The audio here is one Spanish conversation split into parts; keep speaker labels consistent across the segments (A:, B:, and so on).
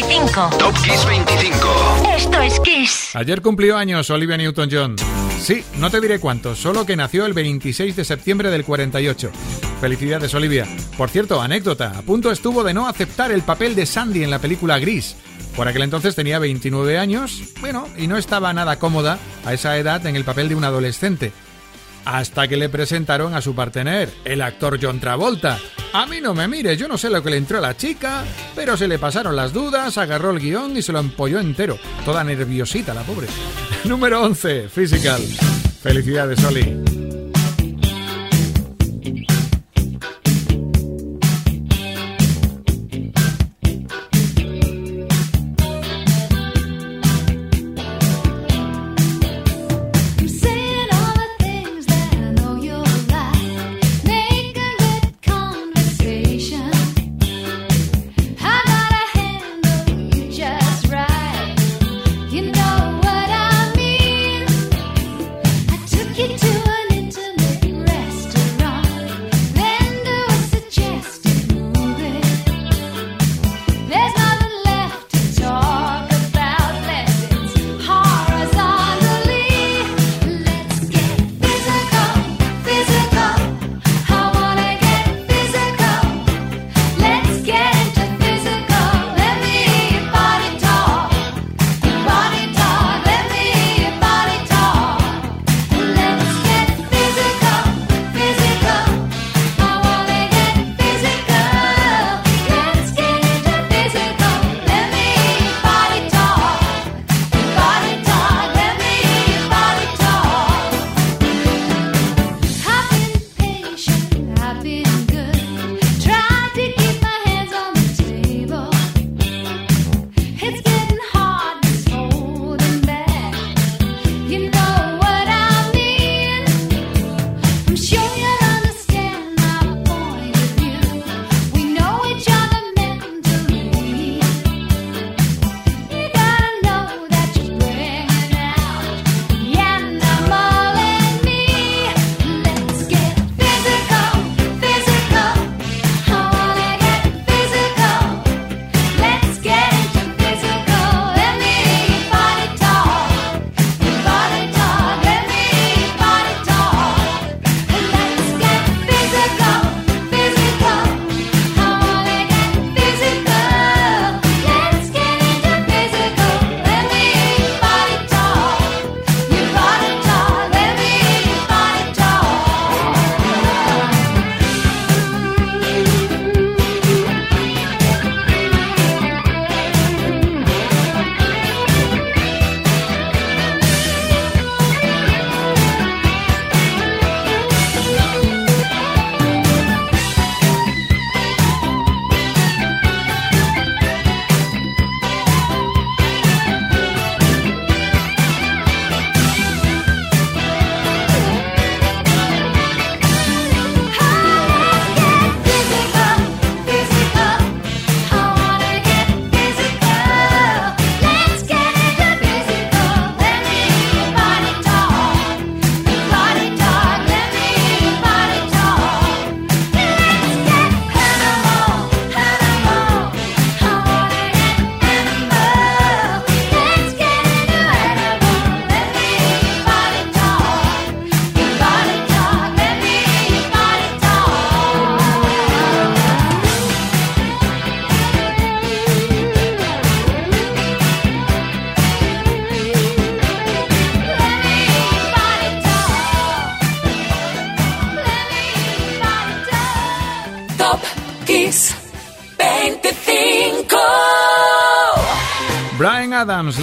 A: 25.
B: Top Kiss 25.
A: Esto es Kiss.
C: Ayer cumplió años Olivia Newton-John. Sí, no te diré cuántos, solo que nació el 26 de septiembre del 48. Felicidades, Olivia. Por cierto, anécdota, a punto estuvo de no aceptar el papel de Sandy en la película Gris. Por aquel entonces tenía 29 años, bueno, y no estaba nada cómoda a esa edad en el papel de un adolescente hasta que le presentaron a su partener, el actor John Travolta. A mí no me mire, yo no sé lo que le entró a la chica, pero se le pasaron las dudas, agarró el guion y se lo empolló entero. Toda nerviosita la pobre. Número 11, Physical. Felicidades, Oli.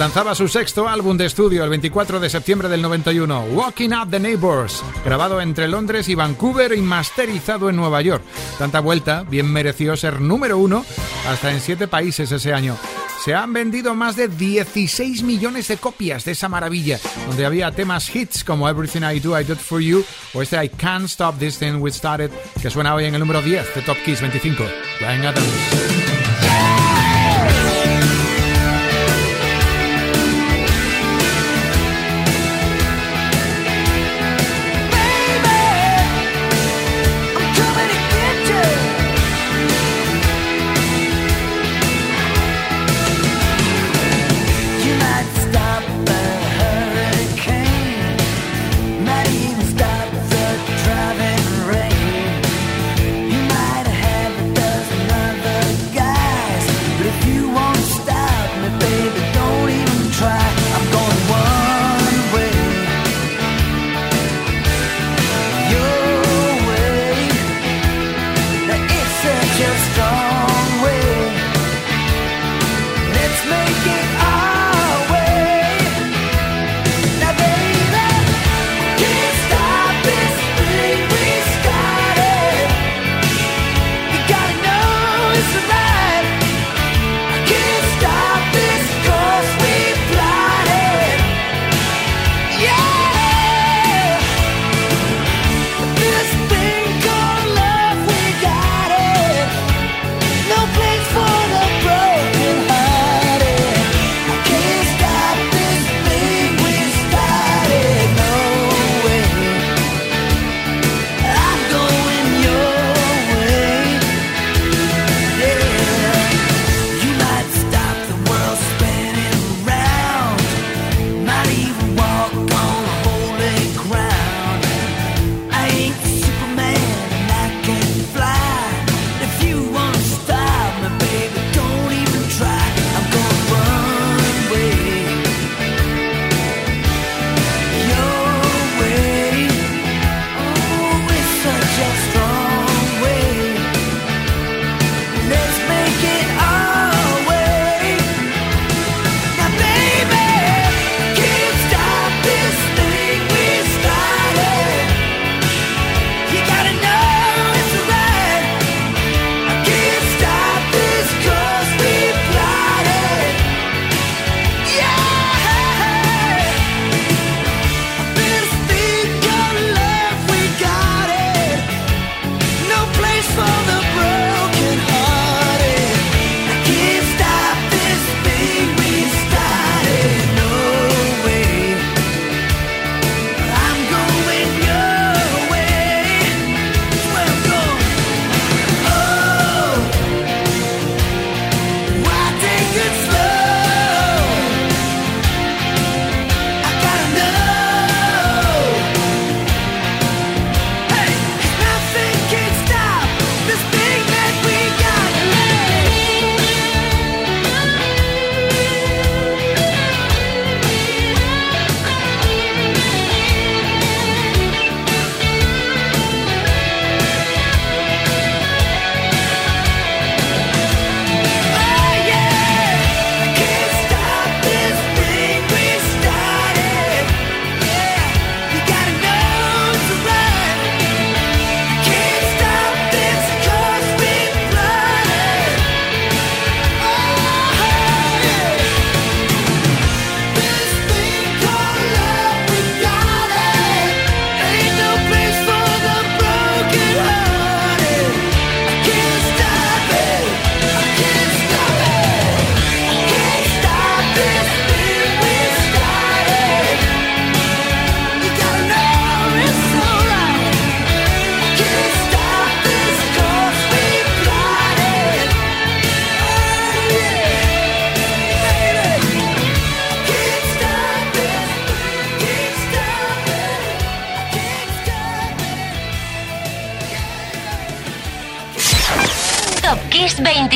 C: Lanzaba su sexto álbum de estudio el 24 de septiembre del 91, Walking Up the Neighbors, grabado entre Londres y Vancouver y masterizado en Nueva York. Tanta vuelta bien mereció ser número uno hasta en siete países ese año. Se han vendido más de 16 millones de copias de esa maravilla, donde había temas hits como Everything I Do, I Do It For You o este I Can't Stop This Thing We Started, que suena hoy en el número 10 de Top Kiss 25. Brian Adams.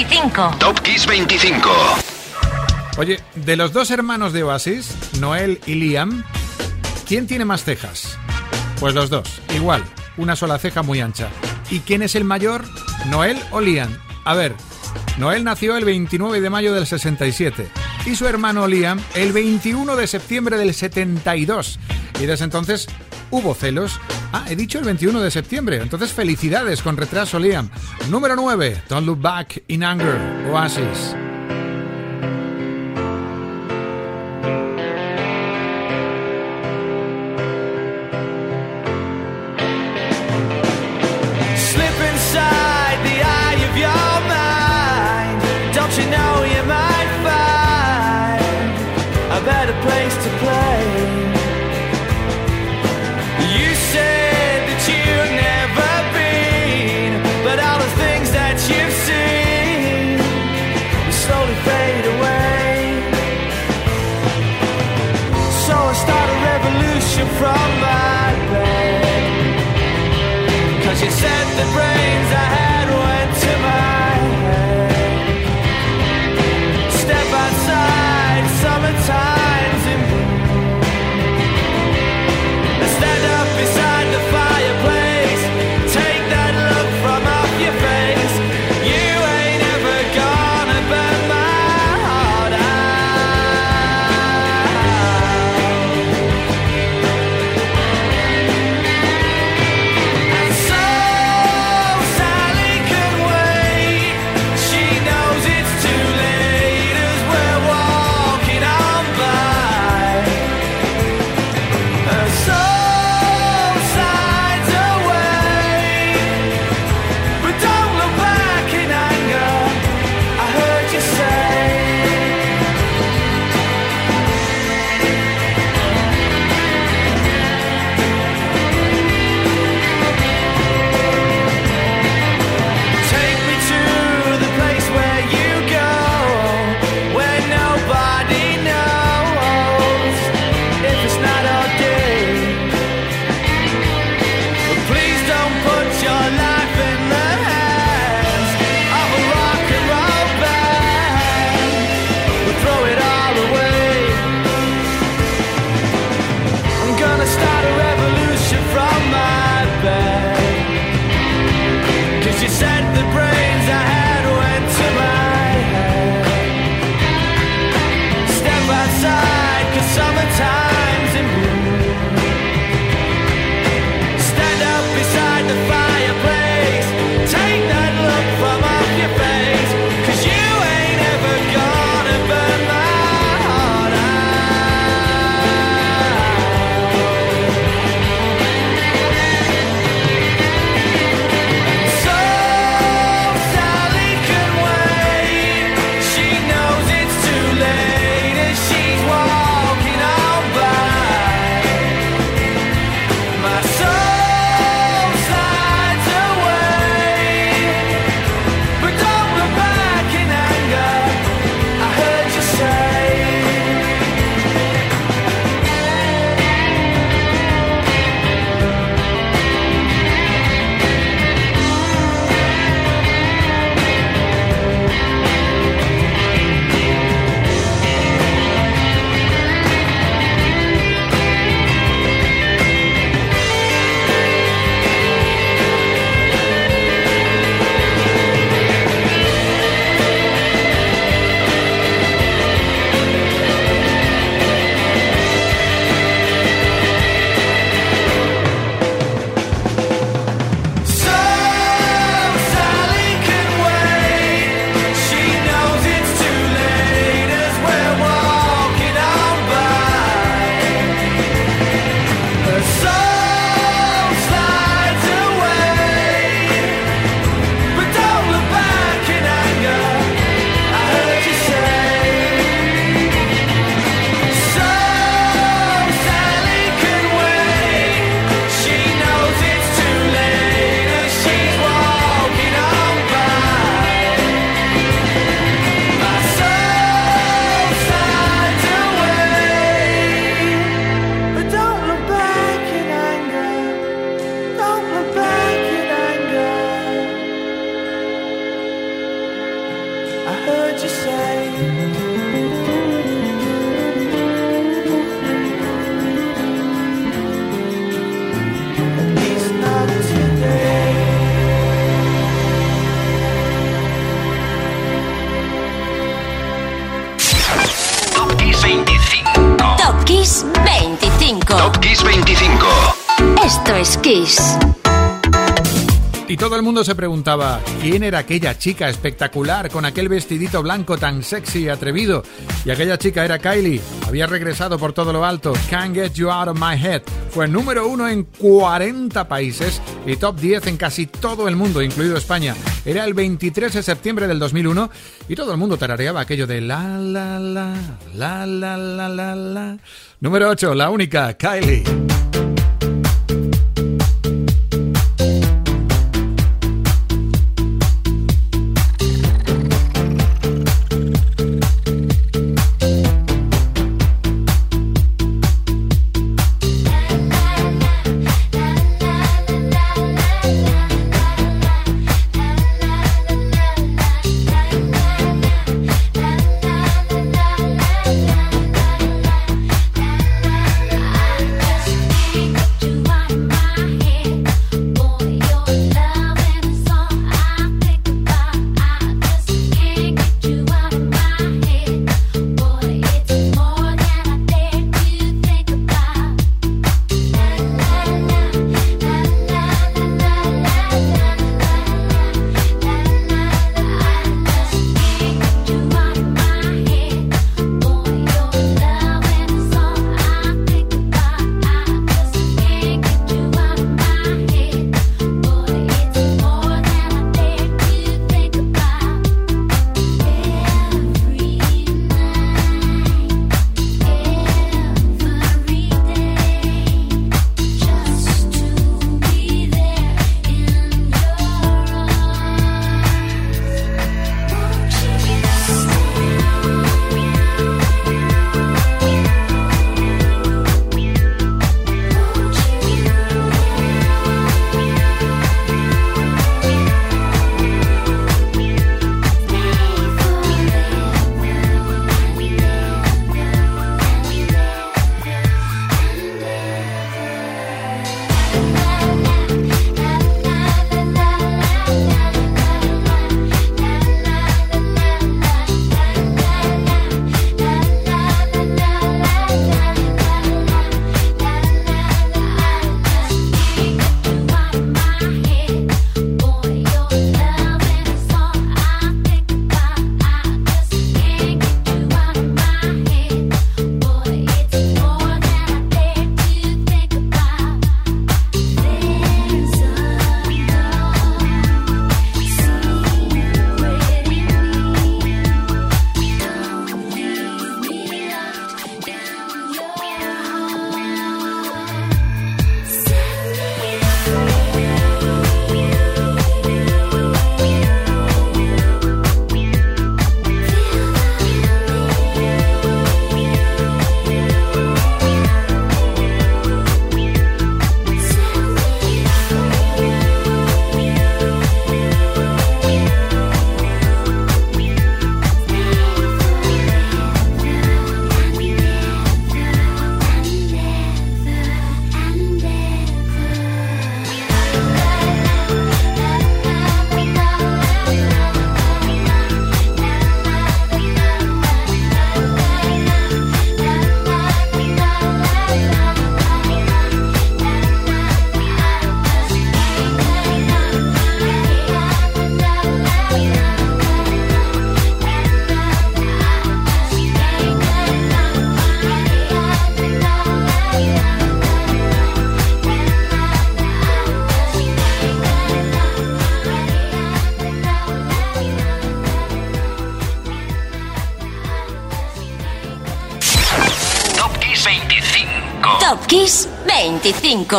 A: 25.
B: Top Kiss 25.
D: Oye, de los dos hermanos de Oasis, Noel y Liam, ¿quién tiene más cejas? Pues los dos, igual, una sola ceja muy ancha. ¿Y quién es el mayor? ¿Noel o Liam? A ver, Noel nació el 29 de mayo del 67 y su hermano Liam el 21 de septiembre del 72. Y desde entonces hubo celos. Ah, he dicho el 21 de septiembre. Entonces felicidades con retraso Liam. Número 9, Don't Look Back in Anger, Oasis.
C: Y todo el mundo se preguntaba, ¿quién era aquella chica espectacular con aquel vestidito blanco tan sexy y atrevido? Y aquella chica era Kylie, había regresado por todo lo alto, Can't Get You Out of My Head. Fue número uno en 40 países y top 10 en casi todo el mundo, incluido España. Era el 23 de septiembre del 2001 y todo el mundo tarareaba aquello de la la la, la la la la la. Número 8, la única, Kylie.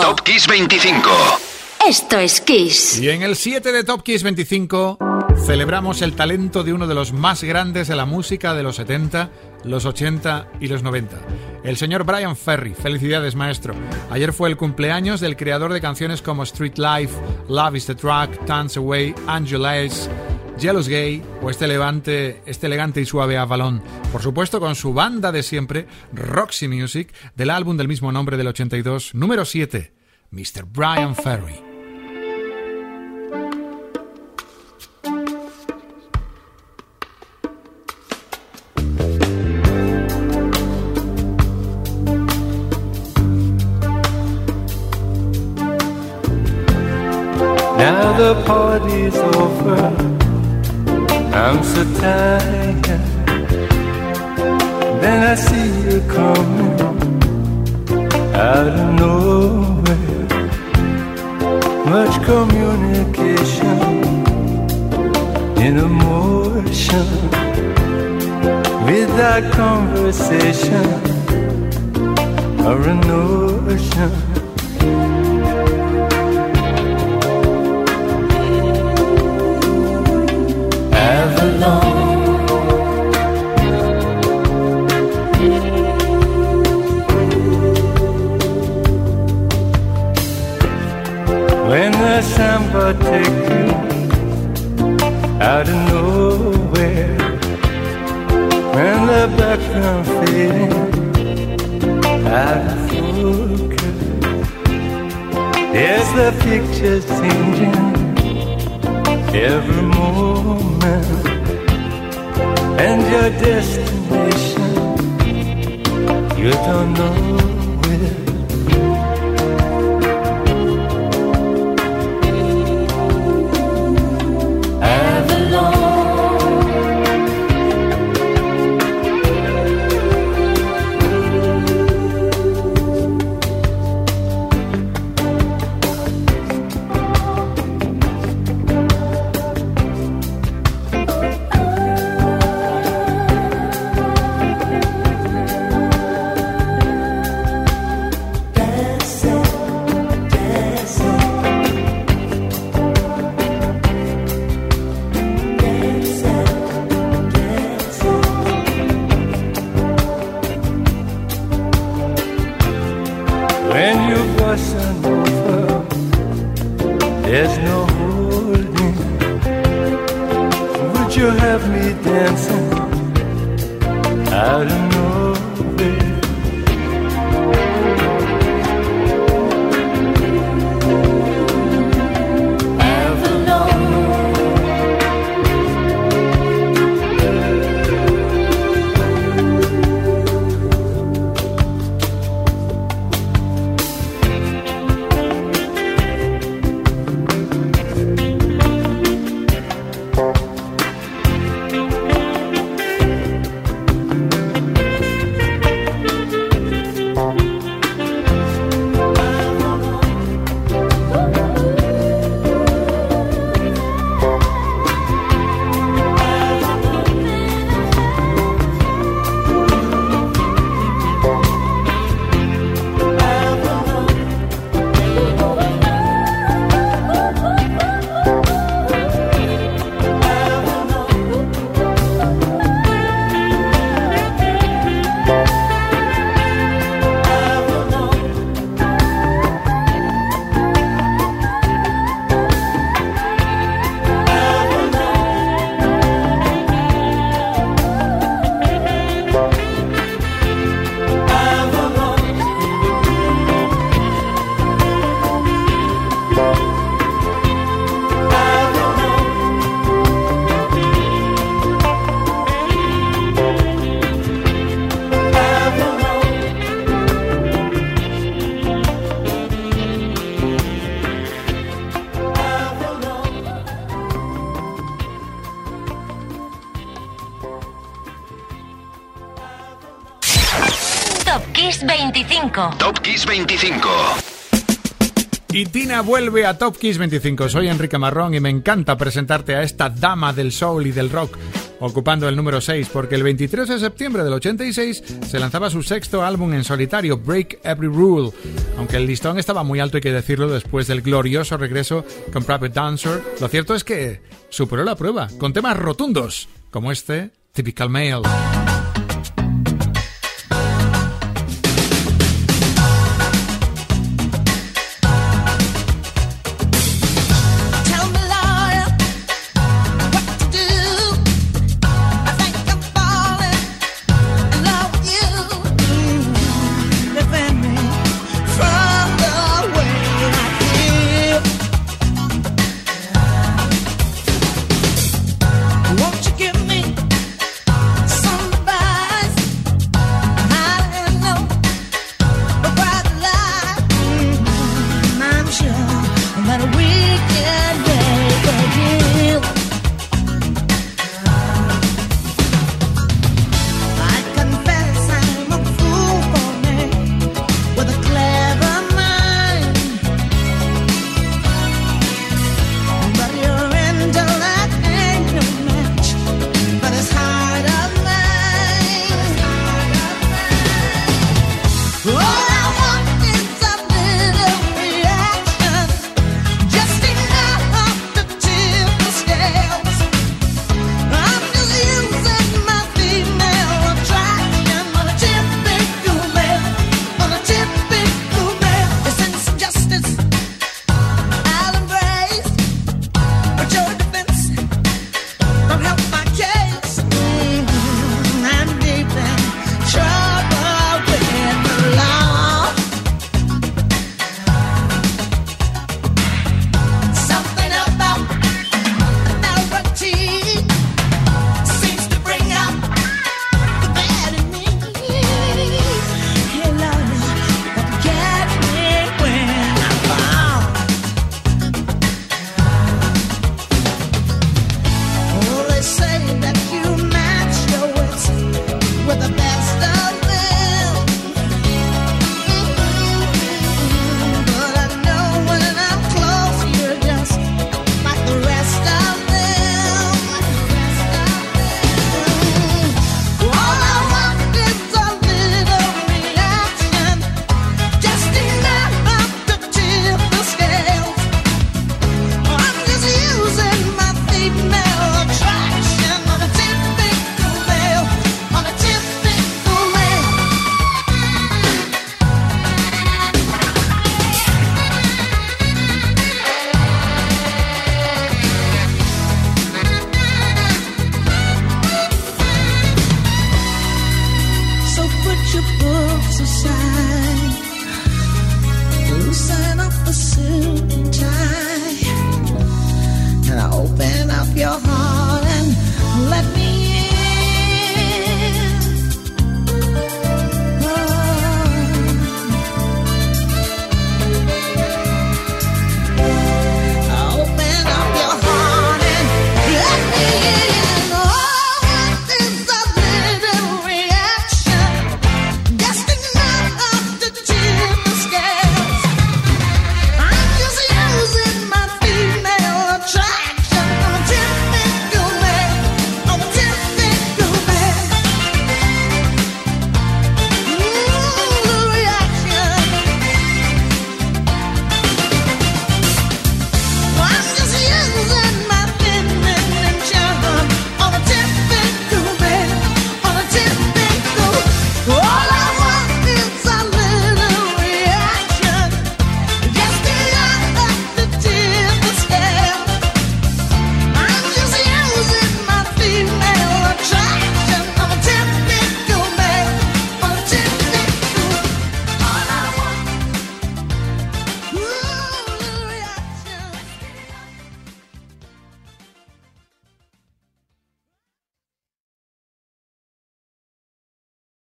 B: Top Kiss 25.
A: Esto es Kiss.
C: Y en el 7 de Top Kiss 25 celebramos el talento de uno de los más grandes de la música de los 70, los 80 y los 90. El señor Brian Ferry. Felicidades, maestro. Ayer fue el cumpleaños del creador de canciones como Street Life, Love is the Track, Dance Away, Angela's,
D: Jealous Gay o este, levante, este elegante y suave Avalon. Por supuesto, con su banda de siempre, Roxy Music, del álbum del mismo nombre del 82, número 7, Mr. Brian Ferry.
E: Now the party's over. I'm so tired. Then I see you coming out of nowhere. Much communication in emotion without conversation or notion. When the samba take you out of nowhere, when the background fading out of focus, there's the pictures changing every moment, and your destination you don't know.
B: Top Kiss 25.
D: Y Tina vuelve a Top Kiss 25. Soy Enrique Marrón y me encanta presentarte a esta dama del soul y del rock, ocupando el número 6, porque el 23 de septiembre del 86 se lanzaba su sexto álbum en solitario, Break Every Rule. Aunque el listón estaba muy alto, hay que decirlo, después del glorioso regreso con Private Dancer, lo cierto es que superó la prueba, con temas rotundos, como este, Typical Male.